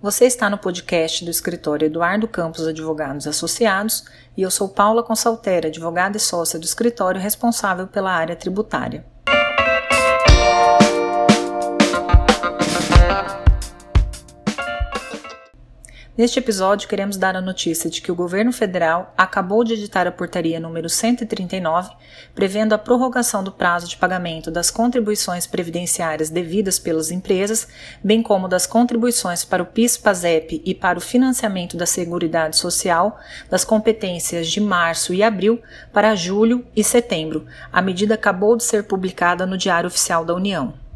Você está no podcast do escritório Eduardo Campos Advogados Associados e eu sou Paula Consaltera, advogada e sócia do escritório responsável pela área tributária. Neste episódio, queremos dar a notícia de que o governo federal acabou de editar a portaria número 139, prevendo a prorrogação do prazo de pagamento das contribuições previdenciárias devidas pelas empresas, bem como das contribuições para o PIS/PASEP e para o financiamento da Seguridade Social, das competências de março e abril para julho e setembro. A medida acabou de ser publicada no Diário Oficial da União.